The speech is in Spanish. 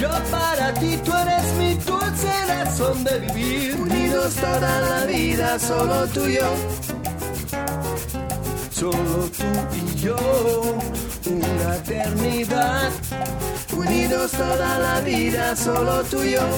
Yo para ti, tú eres mi dulce razón de vivir. Unidos toda la vida, solo tú y yo. Solo tú y yo, una eternidad. Unidos toda la vida, solo tú y yo.